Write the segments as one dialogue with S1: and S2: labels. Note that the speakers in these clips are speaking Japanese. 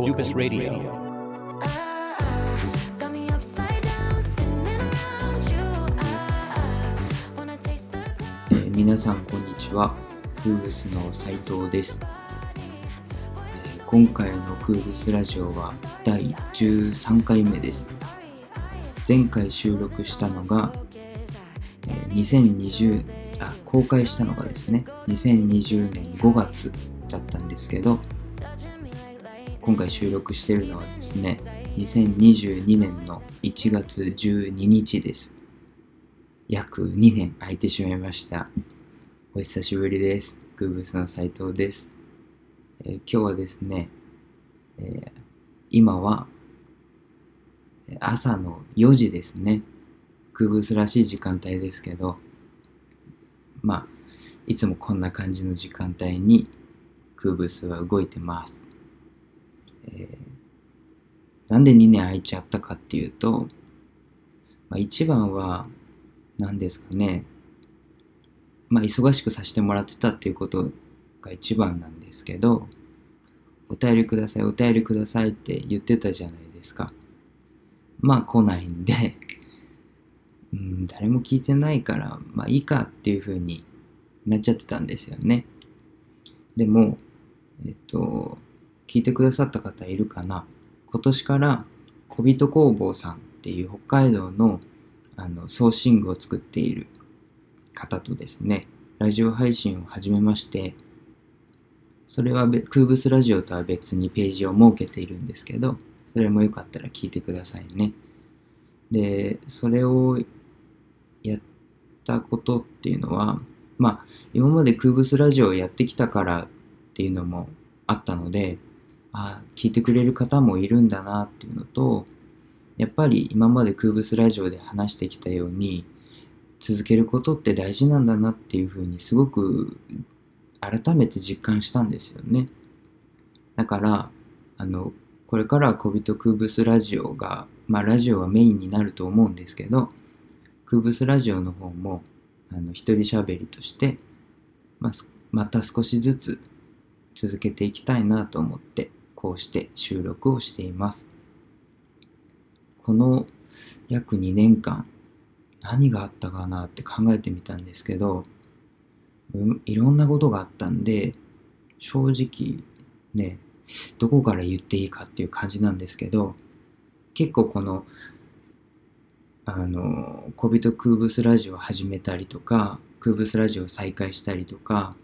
S1: Corpus Radio.
S2: ー 皆さんこんにちは。クーブスの斉藤です、えー今回のクーブスラジオは第13回目です。前回収録したのが、えー2020あ公開したのがですね。2020年5月だったんですけど今回収録しているのはですね2022年の1月12日です約2年空いてしまいましたお久しぶりです。グーブスの斉藤です。えー今日はですね、えー今は朝の4時ですね。グーブスらしい時間帯ですけど、まあ、いつもこんな感じの時間帯にクーブスは動いてます。えーなんで2年空いちゃったかっていうと、まあ、一番は何ですかね、まあ、忙しくさせてもらってたっていうことが一番なんですけど、お便りください、お便りくださいって言ってたじゃないですか。まあ来ないんで、うん、誰も聞いてないから、まあいいかっていう風になっちゃってたんですよね。でも、えっと、聞いてくださった方いるかな？今年から小人工房さんっていう北海道のあのソーシングを作っている方とですね、ラジオ配信を始めまして、それはべ空ブスラジオとは別にページを設けているんですけど、それもよかったら聞いてくださいね。で、それをやったことっていうのは、まあ、今まで空ブスラジオをやってきたからっていうのもあったので、あ聞いてくれる方もいるんだなっていうのと、やっぱり今まで空ブスラジオで話してきたように、続けることって大事なんだなっていうふうにすごく改めて実感したんですよね。だから、あの、これからは小人空ブスラジオが、まあラジオはメインになると思うんですけど、空ブスラジオの方も、あの、一人喋りとして、まあ、また少しずつ続けていきたいなと思って、こうして収録をしています。この約2年間、何があったかなって考えてみたんですけど、いろんなことがあったんで、正直ね、どこから言っていいかっていう感じなんですけど、結構この、あの、小人空ブスラジオを始めたりとか、空ブスラジオを再開したりとか、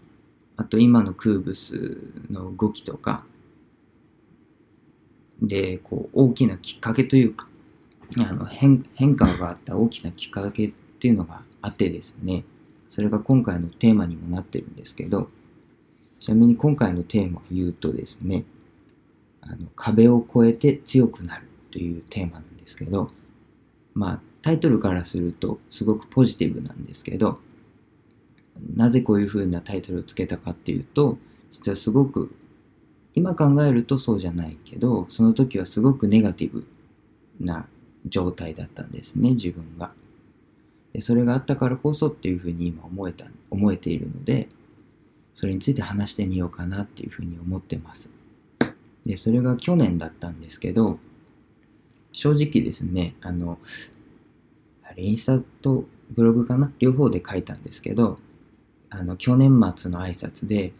S2: あと今の空ブスの動きとか、で、こう、大きなきっかけというか、あの変変化があった大きなきっかけっていうのがあってですね、それが今回のテーマにもなってるんですけど、ちなみに今回のテーマを言うとですね、あの壁を越えて強くなるというテーマなんですけど、まあタイトルからするとすごくポジティブなんですけど、なぜこういう風なタイトルをつけたかっていうと、実はすごく今考えるとそうじゃないけど、その時はすごくネガティブな状態だったんですね、自分が。でそれがあったからこそっていうふうに今思えた、思えているので、それについて話してみようかなっていうふうに思ってます。で、それが去年だったんですけど、正直ですね、あの、あれ、インスタとブログかな両方で書いたんですけど、あの、去年末の挨拶で、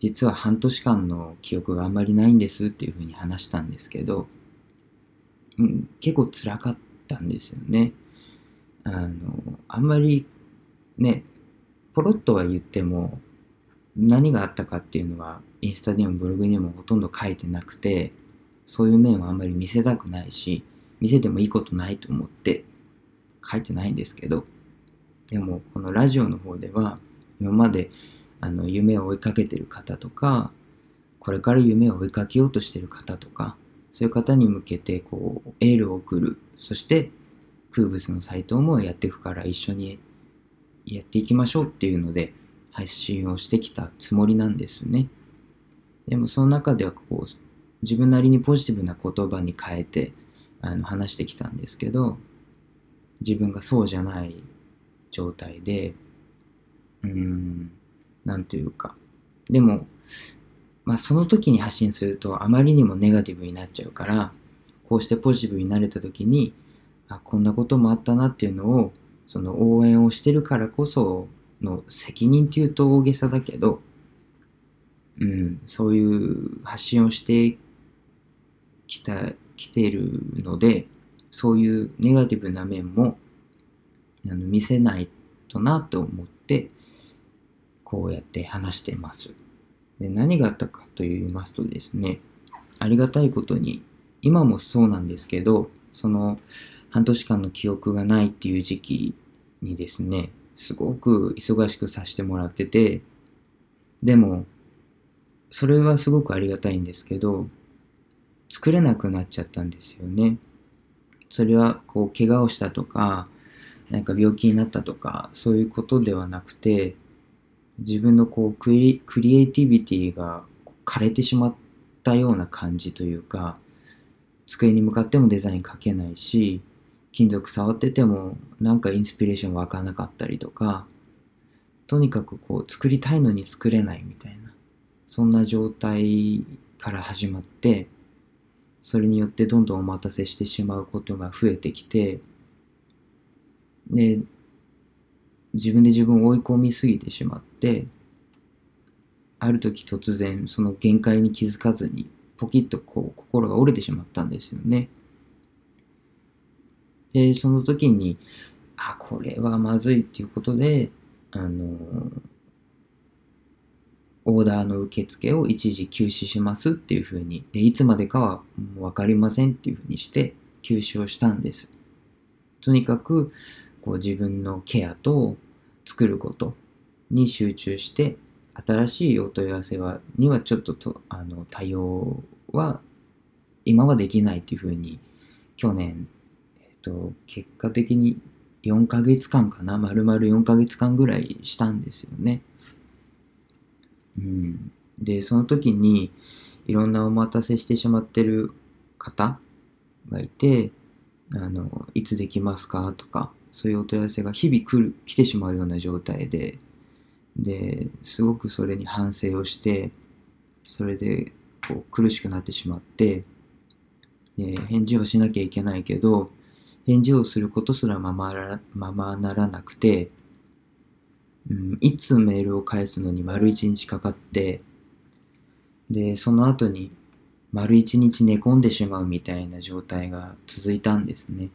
S2: 実は半年間の記憶があんまりないんですっていうふうに話したんですけど、うん、結構辛かったんですよね。あの、あんまりね、ポロッとは言っても、何があったかっていうのは、インスタでもブログにもほとんど書いてなくて、そういう面はあんまり見せたくないし、見せてもいいことないと思って書いてないんですけど、でもこのラジオの方では、今まであの夢を追いかけてる方とか、これから夢を追いかけようとしてる方とか、そういう方に向けてこうエールを送る。そして空物のサイトもやっていくから一緒にやっていきましょうっていうので配信をしてきたつもりなんですね。でもその中ではこう自分なりにポジティブな言葉に変えてあの話してきたんですけど自分がそうじゃない状態でうーんなんというか。でもまあその時に発信するとあまりにもネガティブになっちゃうから、こうしてポジティブになれた時に、あ、こんなこともあったなっていうのを、その応援をしてるからこその責任っていうと大げさだけど、うん、そういう発信をしてきた、きてるので、そういうネガティブな面もあの見せないとなと思って、こうやって話してます。で何があったかと言いますとですね、ありがたいことに、今もそうなんですけど、その半年間の記憶がないっていう時期にですね、すごく忙しくさせてもらってて、でも、それはすごくありがたいんですけど、作れなくなっちゃったんですよね。それは、こう、怪我をしたとか、なんか病気になったとか、そういうことではなくて、自分のこうクリ、クリエイティビティが枯れてしまったような感じというか、机に向かってもデザイン描けないし、金属触っててもなんかインスピレーション湧かなかったりとか、とにかくこう作りたいのに作れないみたいな、そんな状態から始まって、それによってどんどんお待たせしてしまうことが増えてきて、で、自分で自分を追い込みすぎてしまって、ある時突然その限界に気づかずにポキッとこう心が折れてしまったんですよね。で、その時に、あ、これはまずいっていうことで、あの、オーダーの受付を一時休止しますっていうふうに、で、いつまでかはもうわかりませんっていうふうにして休止をしたんです。とにかく、こう自分のケアと作ることに集中して、新しいお問い合わせはにはちょっととあの対応は今はできないっていうふうに去年、えっと結果的に4ヶ月間かな丸々4ヶ月間ぐらいしたんですよね。うん、でその時にいろんなお待たせしてしまってる方がいてあのいつできますかとかそういうお問い合わせが日々来る来てしまうような状態でですごくそれに反省をしてそれでこう苦しくなってしまってで返事をしなきゃいけないけど返事をすることすらままらままならなくて、うん、いつメールを返すのに丸一日かかってでその後に丸一日寝込んでしまうみたいな状態が続いたんですね。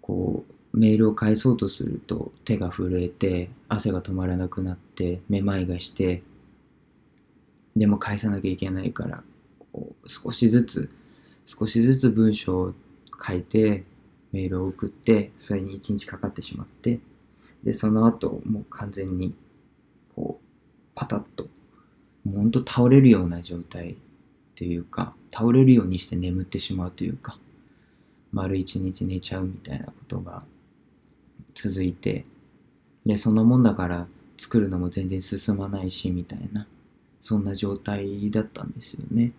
S2: こうメールを返そうとすると手が震えて汗が止まらなくなってめまいがしてでも返さなきゃいけないから少しずつ少しずつ文章を書いてメールを送ってそれに一日かかってしまってでその後もう完全にこうパタッともうほんと倒れるような状態というか倒れるようにして眠ってしまうというか丸一日寝ちゃうみたいなことが続いてでそのもんだから作るのも全然進まないしみたいなそんな状態だったんですよね。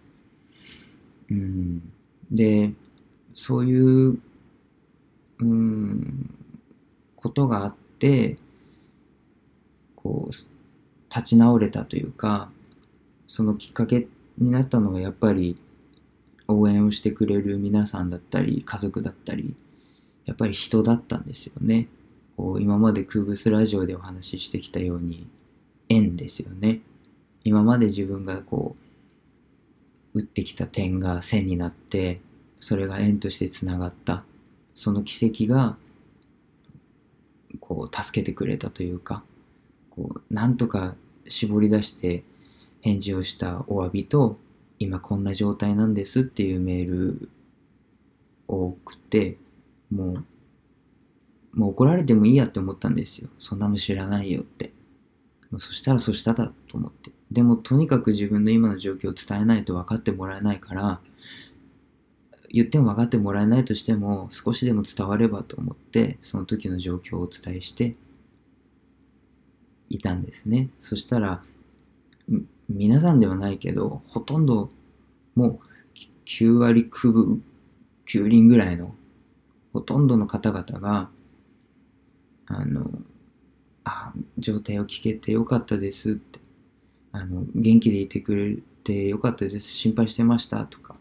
S2: うん、でそういううんことがあってこう立ち直れたというかそのきっかけになったのはやっぱり応援をしてくれる皆さんだったり家族だったりやっぱり人だったんですよね。こう今までクーブスラジオでお話ししてきたように縁ですよね。今まで自分がこう打ってきた点が線になってそれが縁としてつながったその奇跡がこう助けてくれたというかこうなんとか絞り出して返事をしたお詫びと今こんな状態なんですっていうメールを送ってもうもう怒られてもいいやって思ったんですよ。そんなの知らないよって。そしたらそしただと思って。でもとにかく自分の今の状況を伝えないと分かってもらえないから言っても分かってもらえないとしても少しでも伝わればと思ってその時の状況をお伝えしていたんですね。そしたら皆さんではないけどほとんどもう9割9分9厘ぐらいのほとんどの方々があのあ状態を聞けてよかったですってあの、元気でいてくれてよかったです。心配してましたとか。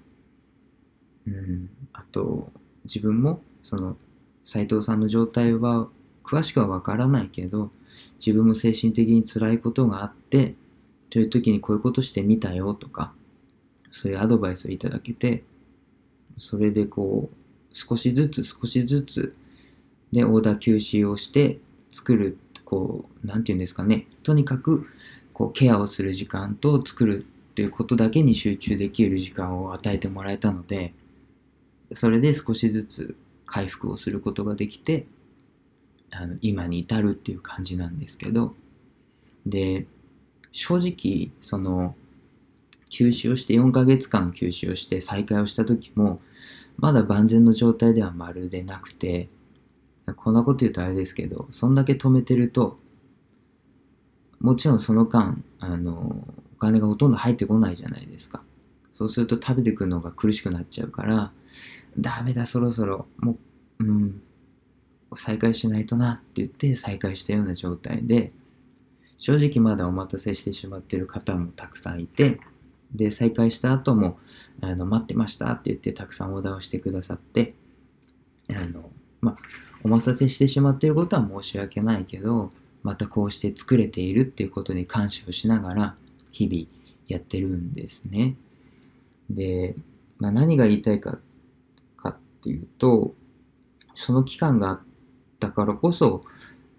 S2: うん。あと、自分も、その、斉藤さんの状態は、詳しくはわからないけど、自分も精神的に辛いことがあって、という時にこういうことしてみたよとか、そういうアドバイスをいただけて、それでこう、少しずつ少しずつ、で、オーダー吸収をして作る、こう、なんていうんですかね。とにかく、こう、ケアをする時間と作るっていうことだけに集中できる時間を与えてもらえたので、それで少しずつ回復をすることができて、あの今に至るっていう感じなんですけど、で、正直、その、休止をして、4ヶ月間休止をして再開をした時も、まだ万全の状態ではまるでなくて、こんなこと言うとあれですけど、そんだけ止めてると、もちろんその間、あの、お金がほとんど入ってこないじゃないですか。そうすると食べてくるのが苦しくなっちゃうから、ダメだ、そろそろ、もう、うん、再開しないとなって言って再開したような状態で、正直まだお待たせしてしまってる方もたくさんいて、で、再開した後も、あの、待ってましたって言ってたくさんオーダーをしてくださって、あの、まあ、お待たせしてしまっていることは申し訳ないけど、またこうして作れているっていうことに感謝をしながら、日々やってるんですね。で、まあ、何が言いたいか、かっていうと、その期間があったからこそ、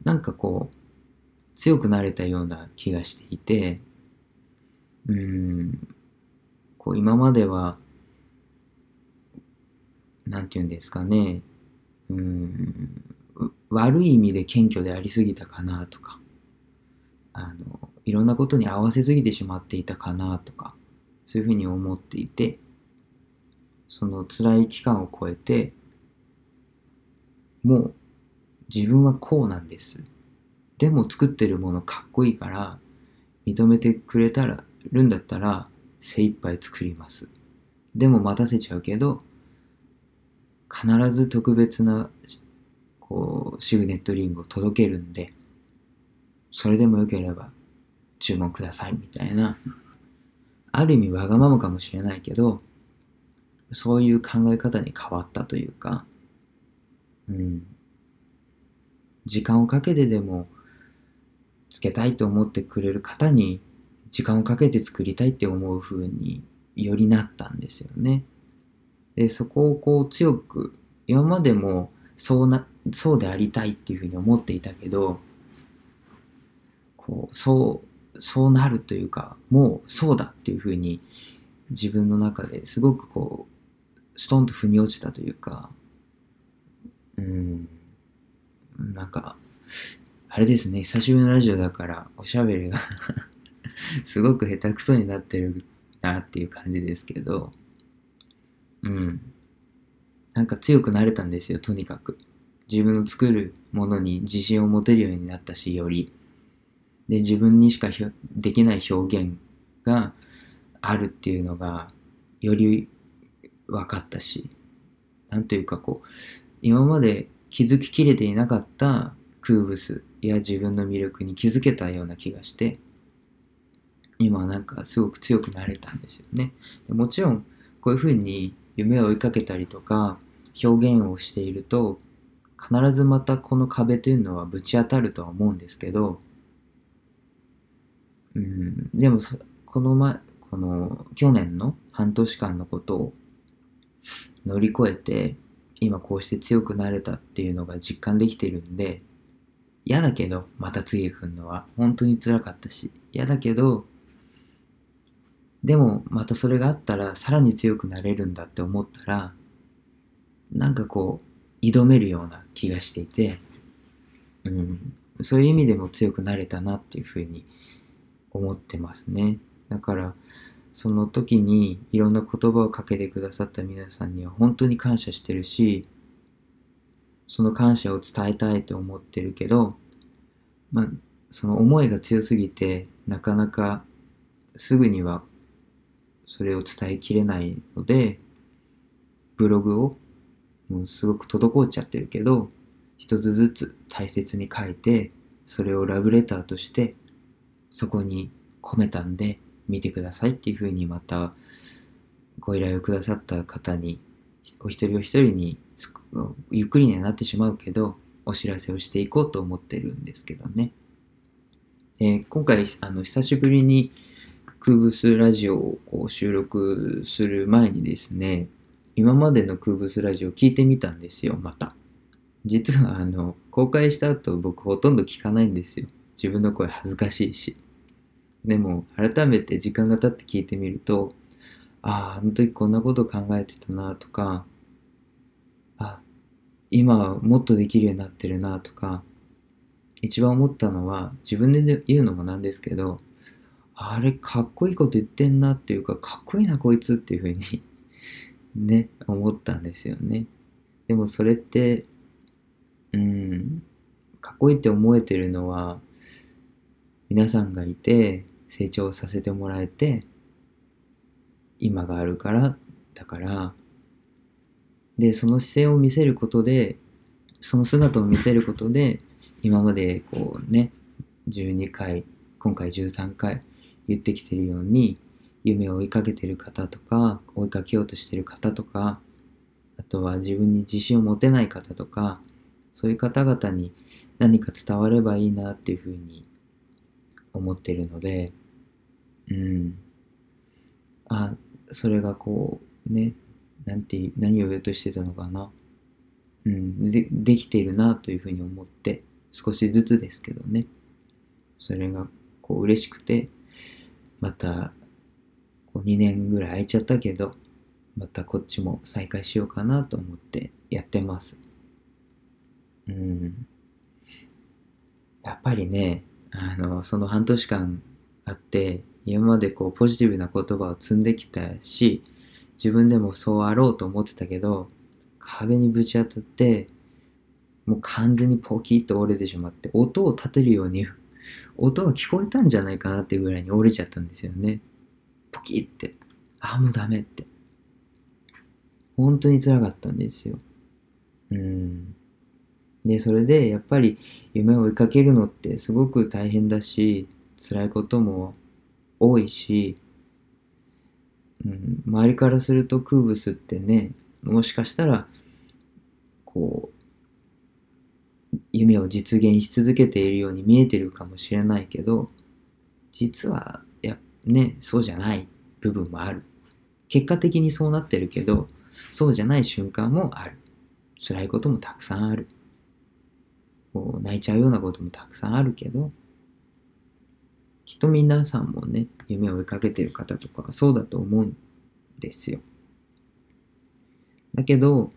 S2: なんかこう、強くなれたような気がしていて、うん、こう今までは、なんて言うんですかね、うん、悪い意味で謙虚でありすぎたかなとか、あの、いろん。なことに合わせすぎてしまっていたかなとか、そういうふうに思っていて、その辛い期間を超えて、もう自分はこうなん。です。でも作ってるものかっこいいから、認めてくれたら、るん。だったら精一杯作ります。でも待たせちゃうけど、必ず特別な、こう、シグネットリングを届けるんで、それでもよければ注文くださいみたいな、ある意味わがままかもしれないけど、そういう考え方に変わったというか、うん。時間をかけてでもつけたいと思ってくれる方に時間をかけて作りたいって思う風によりなったんですよね。で、そこをこう強く、今までもそうな、そうでありたいっていう風に思っていたけど、こう、そう、そうなるというか、もうそうだっていう風に自分の中ですごくこう、ストンと腑に落ちたというか、うん、なんか、あれですね、久しぶりのラジオだから、おしゃべりが すごく下手くそになってるなっていう感じですけど、うん。なんか強くなれたんですよ、とにかく。自分の作るものに自信を持てるようになったし、より。で、自分にしかできない表現があるっていうのが、より分かったし、なんというかこう、今まで気づききれていなかったクーブスや自分の魅力に気づけたような気がして、今なんかすごく強くなれたんですよね。もちろん、こういうふうに夢を追いかけたりとか、表現をしていると、必ずまたこの壁というのはぶち当たるとは思うんですけど、うん、でも、この前、この去年の半年間のことを乗り越えて、今こうして強くなれたっていうのが実感できてるんで、嫌だけど、また次へ来るのは本当に辛かったし、嫌だけど、でもまたそれがあったらさらに強くなれるんだって思ったら、なんかこう、挑めるような気がしていて、うん、そういう意味でも強くなれたなっていうふうに思ってますね。だから、その時にいろんな言葉をかけてくださった皆さんには本当に感謝してるし、その感謝を伝えたいと思ってるけど、まあ、その思いが強すぎて、なかなかすぐにはそれを伝えきれないので、ブログをもうすごく滞っちゃってるけど、一つずつ大切に書いて、それをラブレターとして、そこに込めたんで見てくださいっていうふうにまたご依頼をくださった方にお一人お一人にゆっくりにはなってしまうけどお知らせをしていこうと思ってるんですけどね。えー今回あの久しぶりに空ブスラジオをこう収録する前にですね今までの空ブスラジオを聞いてみたんですよまた。実はあの公開した後僕ほとんど聞かないんですよ。自分の声恥ずかしいし。でも改めて時間が経って聞いてみるとあああの時こんなこと考えてたなとかあ今はもっとできるようになってるなとか一番思ったのは自分で言うのもなんですけどあれかっこいいこと言ってんなっていうかかっこいいなこいつっていうふうに ね思ったんですよね。でもそれってうんかっこいいって思えてるのは皆さんがいて成長させてもらえて今があるからだからでその姿勢を見せることでその姿を見せることで今までこうね12回今回13回言ってきてるように夢を追いかけてる方とか追いかけようとしてる方とかあとは自分に自信を持てない方とかそういう方々に何か伝わればいいなっていうふうに思ってるのでうん。あそれがこうねなんていう何を言おうとしてたのかな。うんでできているなというふうに思って少しずつですけどね。それがこう嬉しくてまた2年ぐらい空いちゃったけどまたこっちも再開しようかなと思ってやってます。うん。やっぱりねあのその半年間あって今までこうポジティブな言葉を積んできたし自分でもそうあろうと思ってたけど壁にぶち当たってもう完全にポキッと折れてしまって音を立てるように音が聞こえたんじゃないかなっていうぐらいに折れちゃったんですよね。ポキって。あもうダメって。本当に辛かったんですよ。うん。でそれでやっぱり夢を追いかけるのってすごく大変だし辛いことも多いし、うん、周りからするとクーブスってねもしかしたらこう夢を実現し続けているように見えてるかもしれないけど実はやねそうじゃない部分もある。結果的にそうなってるけどそうじゃない瞬間もある。辛いこともたくさんある。こう泣いちゃうようなこともたくさんあるけどきっと皆さんもね夢を追いかけてる方とかはそうだと思うんですよ。だけど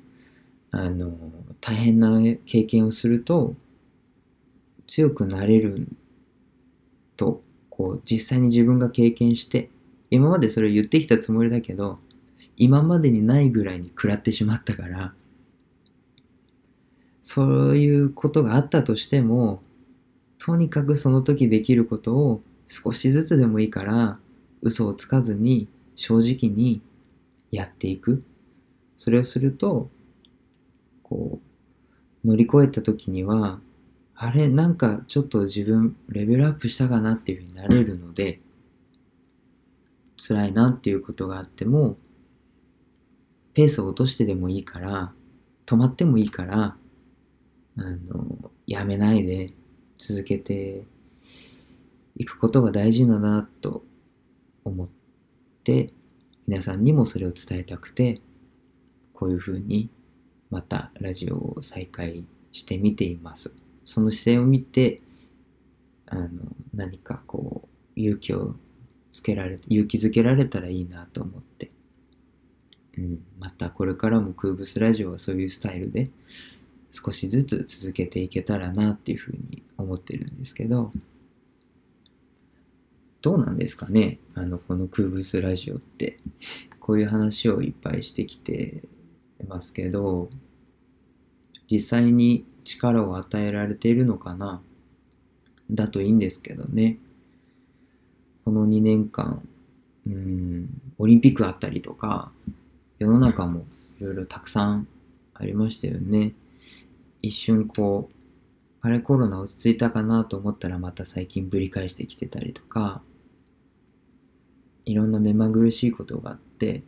S2: あの大変な経験をすると強くなれるとこう実際に自分が経験して今までそれを言ってきたつもりだけど今までにないぐらいに食らってしまったからそういうことがあったとしてもとにかくその時できることを少しずつでもいいから嘘をつかずに正直にやっていく。それをするとこう乗り越えた時にはあれなんかちょっと自分レベルアップしたかなっていうふうになれるので辛いなっていうことがあってもペースを落としてでもいいから止まってもいいからあのやめないで続けていくことが大事だなと思って皆さんにもそれを伝えたくてこういうふうにまたラジオを再開してみています。その姿勢を見てあの何かこう勇気をつけられ勇気づけられたらいいなと思って、うん、またこれからも空ブスラジオはそういうスタイルで少しずつ続けていけたらなっていうふうに思ってるんですけどどうなんですかね？あのこの空ブスラジオって。こういう話をいっぱいしてきてますけど実際に力を与えられているのかな？だといいんですけどね。この2年間うんオリンピックあったりとか世の中もいろいろたくさんありましたよね。一瞬こうあれコロナ落ち着いたかなと思ったらまた最近ぶり返してきてたりとかいろんな目まぐるしいことがあって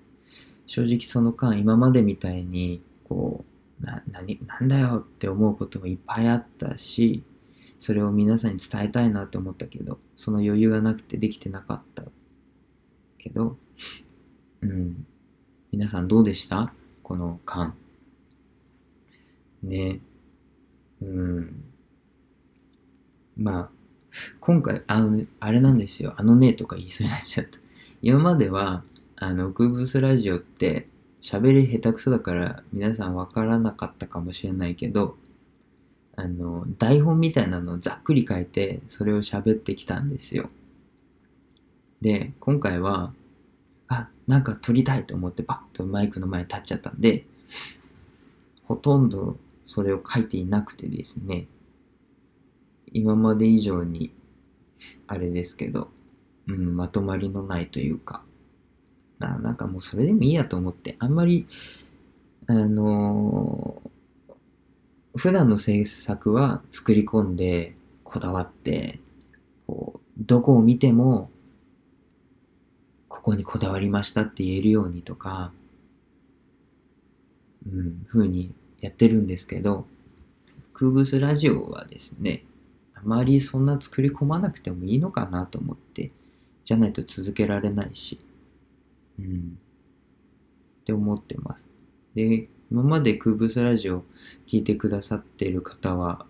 S2: 正直その間今までみたいにこうな何なんだよって思うこともいっぱいあったしそれを皆さんに伝えたいなって思ったけどその余裕がなくてできてなかったけどうん。皆さんどうでした？この間。ね。うん。まあ今回あのあれなんですよ。あのねとか言いそうになっちゃった。今まではあのクーブスラジオって喋り下手くそだから皆さんわからなかったかもしれないけどあの台本みたいなのをざっくり書いてそれを喋ってきたんですよ。で今回はあなんか撮りたいと思ってパッとマイクの前に立っちゃったんでほとんどそれを書いていなくてですね。今まで以上にあれですけど、うん、まとまりのないというか。ななんかもうそれでもいいやと思ってあんまりあのー普段の制作は作り込んでこだわってこうどこを見てもここにこだわりましたって言えるようにとかうん風にやってるんですけどクーブスラジオはですねあまりそんな作り込まなくてもいいのかなと思ってじゃないと続けられないしうんって思ってますで今までクーブスラジオ聞いてくださってる方は、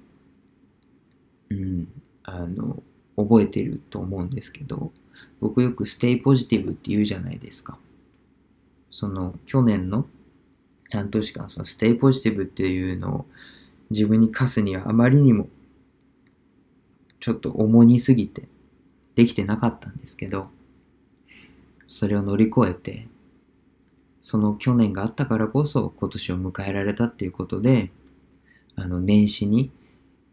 S2: うん、あの、覚えてると思うんですけど、僕よくステイポジティブって言うじゃないですか。その、去年の半年間、そのステイポジティブっていうのを自分に課すにはあまりにもちょっと重荷すぎてできてなかったんですけど、それを乗り越えて、その去年があったからこそ今年を迎えられたっていうことで、あの、年始に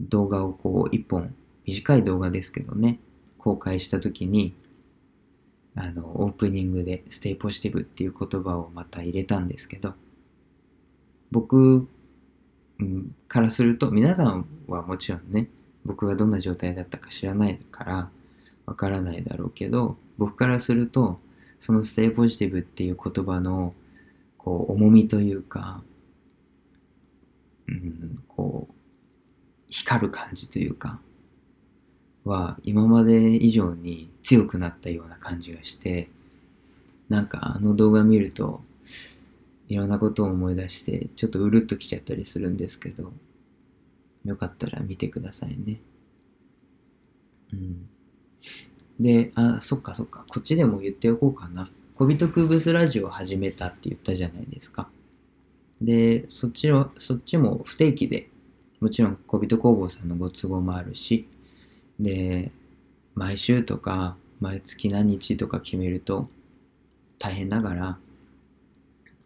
S2: 動画をこう一本、短い動画ですけどね、公開した時に、あの、オープニングで Stay Positive っていう言葉をまた入れたんですけど、僕、からすると、皆さんはもちろんね、僕がどんな状態だったか知らないから、わからないだろうけど、僕からすると、その Stay Positive っていう言葉の、こう、重みというか、うん、こう、光る感じというか、は今まで以上に強くなったような感じがして、なんかあの動画見ると、いろんなことを思い出して、ちょっとうるっときちゃったりするんですけど、よかったら見てくださいね。うん。で、あ、そっかそっか、こっちでも言っておこうかな。小人クーブスラジオを始めたって言ったじゃないですか。で、そっちの、そっちも不定期で、もちろん小人工房さんのご都合もあるし、で、毎週とか、毎月何日とか決めると大変ながら、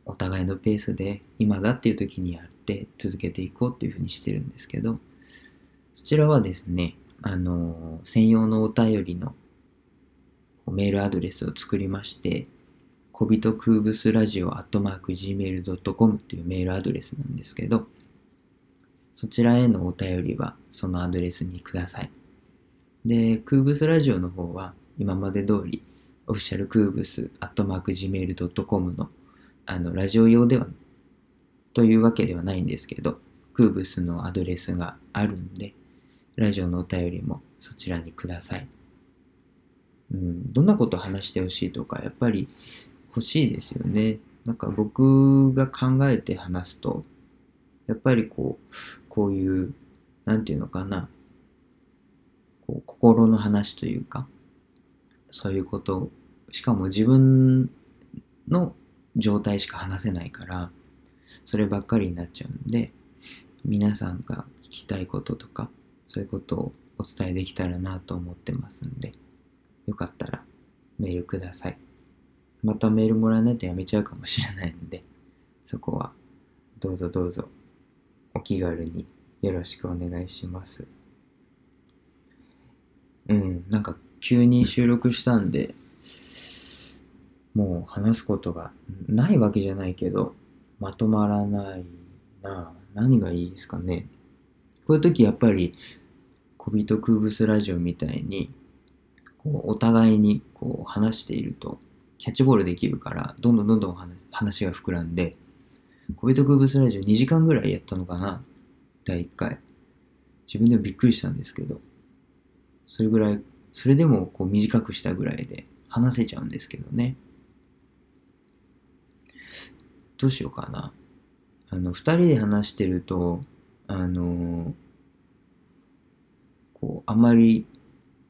S2: お互いのペースで今だっていう時にやって続けていこうっていうふうにしてるんですけど、そちらはですね、あの、専用のお便りのメールアドレスを作りまして、小人クーブスラジオアットマーク Gmail.com っていうメールアドレスなんですけど、そちらへのお便りはそのアドレスにください。で、クーブスラジオの方は今まで通り、オフィシャルクーブスアットマーク Gmail.com のあのラジオ用ではというわけではないんですけど、クーブスのアドレスがあるんで、ラジオのお便りもそちらにください。うん、どんなこと話してほしいとか、やっぱり欲しいですよね。なんか僕が考えて話すと、やっぱりこう、こういう、なんていうのかな、こう心の話というか、そういうこと、しかも自分の状態しか話せないから、そればっかりになっちゃうんで、皆さんが聞きたいこととか、そういうことをお伝えできたらなと思ってますんで、よかったらメールください。またメールもらわないとやめちゃうかもしれないので、そこはどうぞどうぞお気軽によろしくお願いします。うん、なんか急に収録したんで、もう話すことがないわけじゃないけど、まとまらないな何がいいですかね。こういう時やっぱり、小人クーブスラジオみたいに、こうお互いにこう話しているとキャッチボールできるから、どんどんどんどん話が膨らんで、小人空物ラジオ2時間ぐらいやったのかな？第1回。自分でもびっくりしたんですけど、それぐらい、それでもこう短くしたぐらいで話せちゃうんですけどね。どうしようかな。あの、二人で話してると、あのこう、あまり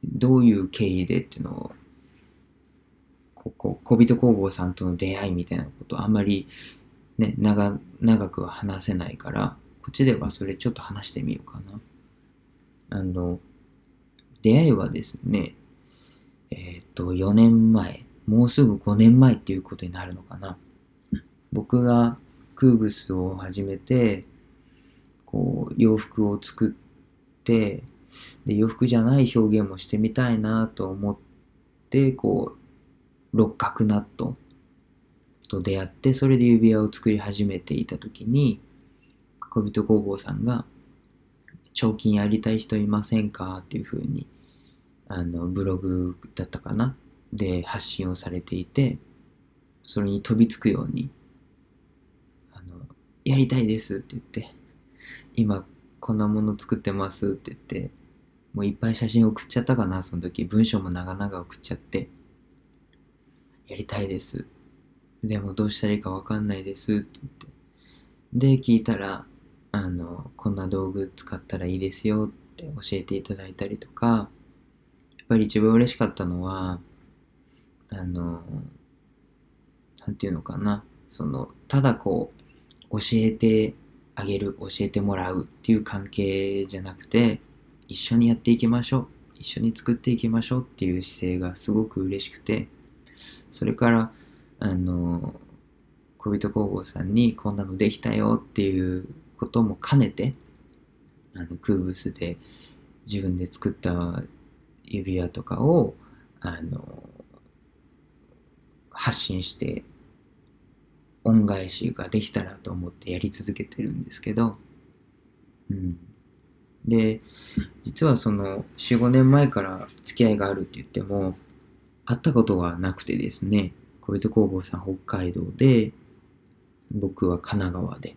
S2: どういう経緯でっていうのを、ここ小人工房さんとの出会いみたいなことあんまりね、長、長くは話せないから、こっちではそれちょっと話してみようかな。あの、出会いはですね、えっ、と、4年前、もうすぐ5年前っていうことになるのかな。僕がクーブスを始めて、こう、洋服を作って、で、洋服じゃない表現もしてみたいなと思って、こう、六角ナットと出会って、それで指輪を作り始めていた時に、小人工房さんが、彫金やりたい人いませんか？っていう風に、あの、ブログだったかな？で発信をされていて、それに飛びつくように、あの、やりたいですって言って、今こんなもの作ってますって言って、もういっぱい写真送っちゃったかな、その時。文章も長々送っちゃって、やりたいです。でもどうしたらいいかわかんないですって言って。で、聞いたら、あの、こんな道具使ったらいいですよって教えていただいたりとか、やっぱり一番嬉しかったのは、あの、なんていうのかな、その、ただこう、教えてあげる、教えてもらうっていう関係じゃなくて、一緒にやっていきましょう、一緒に作っていきましょうっていう姿勢がすごく嬉しくて、それから、あの、小人工房さんにこんなのできたよっていうことも兼ねて、あの、クーブスで自分で作った指輪とかを、あの、発信して、恩返しができたらと思ってやり続けてるんですけど、うん。で、実はその4、5年前から付き合いがあるって言っても、会ったことがなくてですね、小人工房さん北海道で、僕は神奈川で。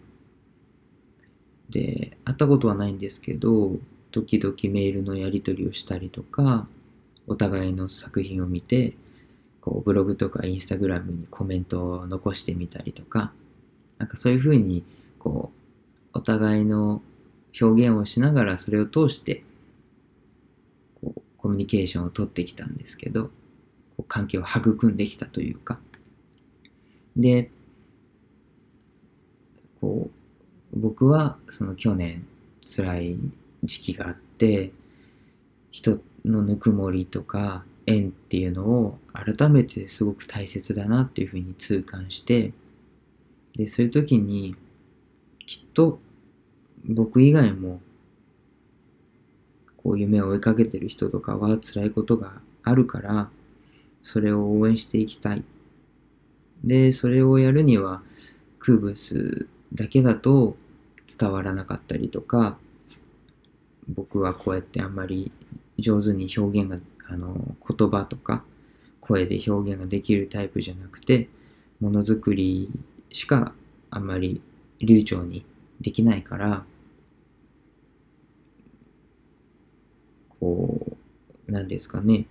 S2: で、会ったことはないんですけど、時々メールのやり取りをしたりとか、お互いの作品を見て、こうブログとかインスタグラムにコメントを残してみたりとか、なんかそういうふうに、こう、お互いの表現をしながらそれを通して、こう、コミュニケーションを取ってきたんですけど、こう関係を育んできたというか。で、こう、僕はその去年辛い時期があって、人のぬくもりとか縁っていうのを改めてすごく大切だなっていうふうに痛感して、で、そういう時にきっと僕以外もこう夢を追いかけてる人とかは辛いことがあるから、それを応援していきたい。で、それをやるには、クーブスだけだと伝わらなかったりとか、僕はこうやってあんまり上手に表現が、あの、言葉とか声で表現ができるタイプじゃなくて、ものづくりしかあんまり流暢にできないから、こう、なんですかね、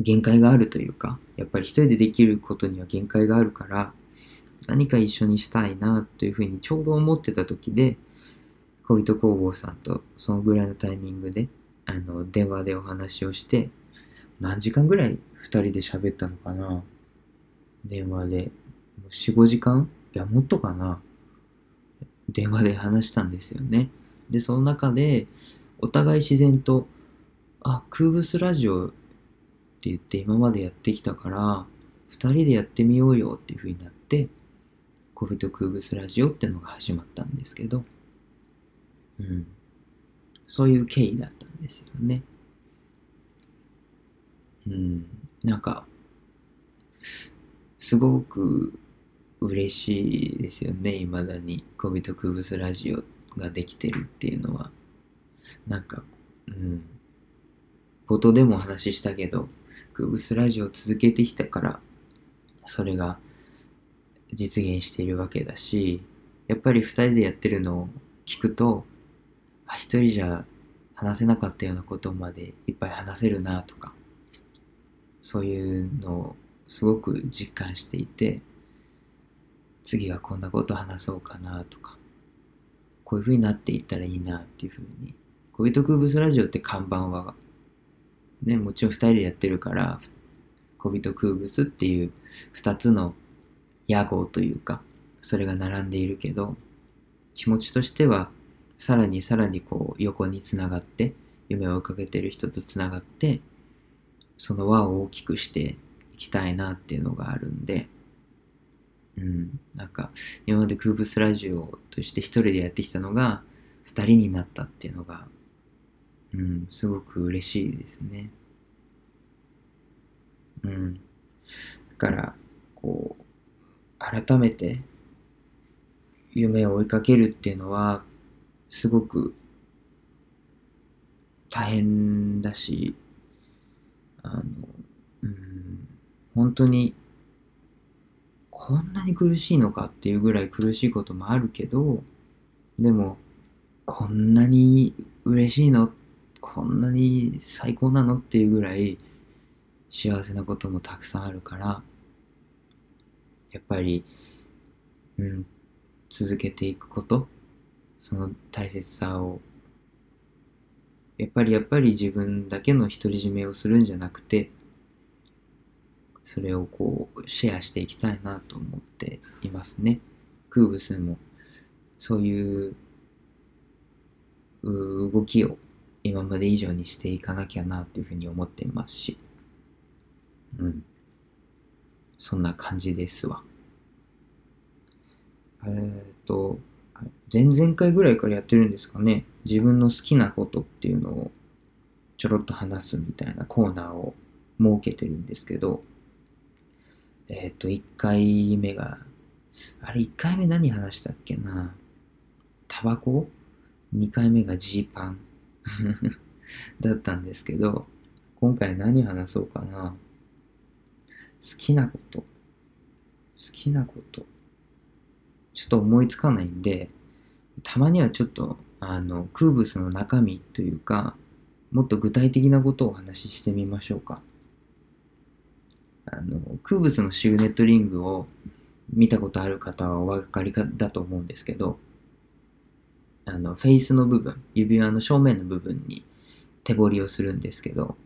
S2: 限界があるというか、やっぱり一人でできることには限界があるから、何か一緒にしたいなというふうにちょうど思ってた時で、小人工房さんとそのぐらいのタイミングで、あの、電話でお話をして、何時間ぐらい二人で喋ったのかな電話で。4、5時間？いや、もっとかな電話で話したんですよね。で、その中で、お互い自然と、あ、クーブスラジオって言って今までやってきたから、二人でやってみようよっていう風になって、コビとクーブスラジオってのが始まったんですけど、うん。そういう経緯だったんですよね。うん。なんか、すごく嬉しいですよね、未だに。コビとクーブスラジオができてるっていうのは。なんか、うん。冒頭でもお話ししたけど、クーブスラジオを続けてきたから、それが実現しているわけだし、やっぱり二人でやってるのを聞くと、あ、一人じゃ話せなかったようなことまでいっぱい話せるなとか、そういうのをすごく実感していて、次はこんなこと話そうかなとか、こういう風になっていったらいいなっていう風に。恋人クーブスラジオって看板は、ね、もちろん二人でやってるから、恋人クーブスっていう二つの屋号というか、それが並んでいるけど、気持ちとしては、さらにさらにこう横につながって、夢を追いかけてる人とつながって、その輪を大きくしていきたいなっていうのがあるんで、うん、なんか今までクーブスラジオとして一人でやってきたのが二人になったっていうのが、うん、すごく嬉しいですね。うん。だから、こう、改めて夢を追いかけるっていうのは、すごく大変だし、あの、うん、本当にこんなに苦しいのかっていうぐらい苦しいこともあるけど、でも、こんなに嬉しいのこんなに最高なのっていうぐらい幸せなこともたくさんあるから、やっぱり、うん、続けていくこと、その大切さを、やっぱりやっぱり自分だけの独り占めをするんじゃなくて、それをこうシェアしていきたいなと思っていますね。クーブスもそういう動きを今まで以上にしていかなきゃなというふうに思っていますし、うん。そんな感じですわ。えーっと、前々回ぐらいからやってるんですかね。自分の好きなことっていうのをちょろっと話すみたいなコーナーを設けてるんですけど、えっ、と、1回目が、あれ、1回目何話したっけなタバコ ?2 回目がジーパン だったんですけど、今回何話そうかな好きなこと。好きなこと。ちょっと思いつかないんで、たまにはちょっと、あの、クーブスの中身というか、もっと具体的なことをお話ししてみましょうか。あの、クーブスのシグネットリングを見たことある方はお分かりかだと思うんですけど、あの、フェイスの部分、指輪の正面の部分に手彫りをするんですけど、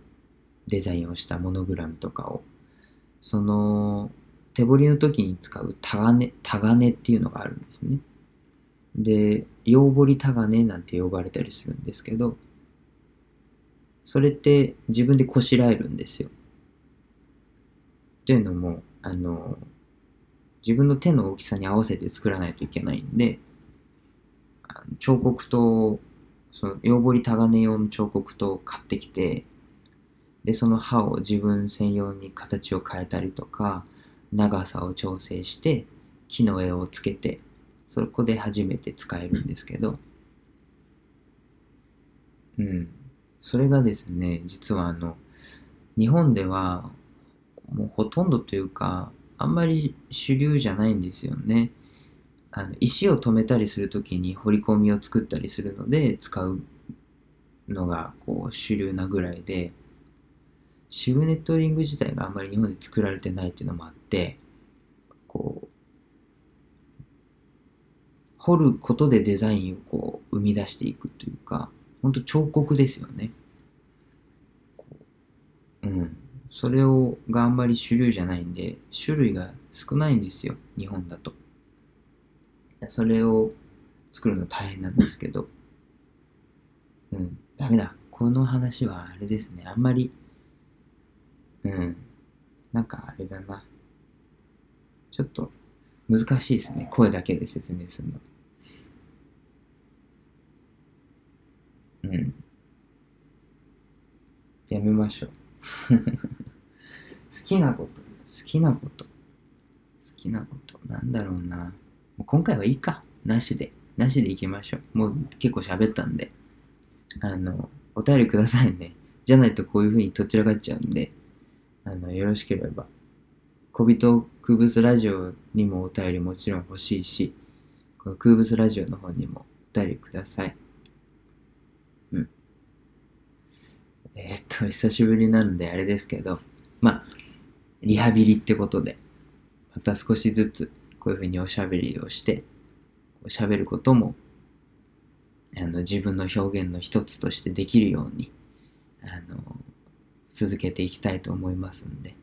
S2: デザインをしたモノグラムとかを。その、手彫りの時に使うタガネ、タガネっていうのがあるんですね。で、ヨウボリタガネなんて呼ばれたりするんですけど、それって自分でこしらえるんですよ。というのも、あの、自分の手の大きさに合わせて作らないといけないんで、彫刻刀、その、ヨウボリタガネ用の彫刻刀を買ってきて、で、その刃を自分専用に形を変えたりとか、長さを調整して、木の絵をつけて、そこで初めて使えるんですけど、うん。それがですね、実はあの、日本では、もうほとんどというか、あんまり主流じゃないんですよね。あの石を止めたりするときに彫り込みを作ったりするので使うのがこう主流なぐらいで、シグネットリング自体があんまり日本で作られてないっていうのもあって、こう、彫ることでデザインをこう生み出していくというか、本当彫刻ですよね。ううん。それをがあんまり主流じゃないんで、種類が少ないんですよ、日本だと。それを作るの大変なんですけど、うん、ダメだ。この話はあれですね、あんまり、うん、なんかあれだな。ちょっと難しいですね、声だけで説明するの。うん。やめましょう。好きなこと、好きなこと、好きなこと、なんだろうな。今回はいいか。なしで。なしでいきましょう。もう結構喋ったんで。あの、お便りくださいね。じゃないとこういう風にとっちらかっちゃうんで、あの、よろしければ、小人空物ラジオにもお便りもちろん欲しいし、この空物ラジオの方にもお便りください。うん。えーっと、久しぶりなのであれですけど、まあ、リハビリってことで、また少しずつこういうふうにおしゃべりをして、こう喋ることも、あの、自分の表現の一つとしてできるように、あの、続けていきたいと思いますんで、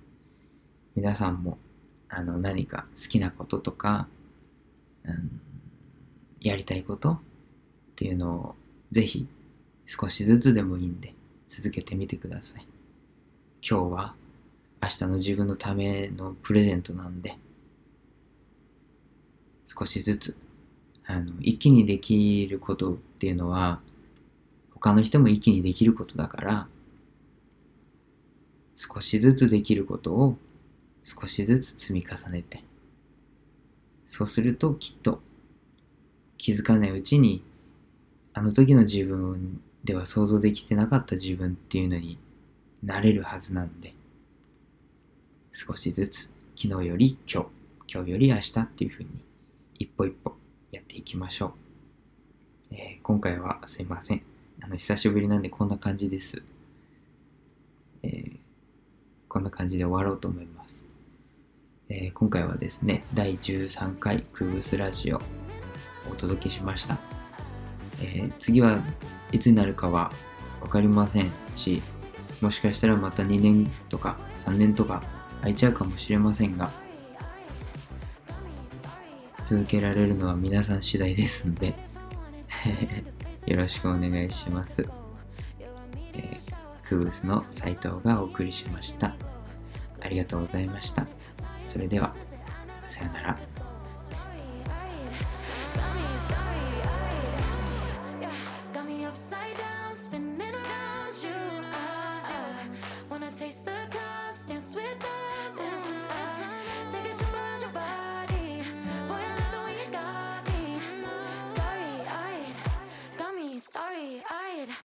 S2: 皆さんも、あの、何か好きなこととか、うん、やりたいことっていうのを、ぜひ、少しずつでもいいんで、続けてみてください。今日は、明日の自分のためのプレゼントなんで、少しずつ、あの、一気にできることっていうのは、他の人も一気にできることだから、少しずつできることを少しずつ積み重ねて、そうするときっと気づかないうちに、あの時の自分では想像できてなかった自分っていうのになれるはずなんで、少しずつ昨日より今日、今日より明日っていうふうに一歩一歩やっていきましょう。えー今回はすいません。あの、久しぶりなんでこんな感じです。えーこんな感じで終わろうと思います。えー今回はですね、第13回クーブスラジオをお届けしました。え次はいつになるかは分かりませんし、もしかしたらまた2年とか3年とか空いちゃうかもしれませんが、続けられるのは皆さん次第ですんで、よろしくお願いします。えークーブスの斉藤がお送りしました。ありがとうございました。それでは、さよなら。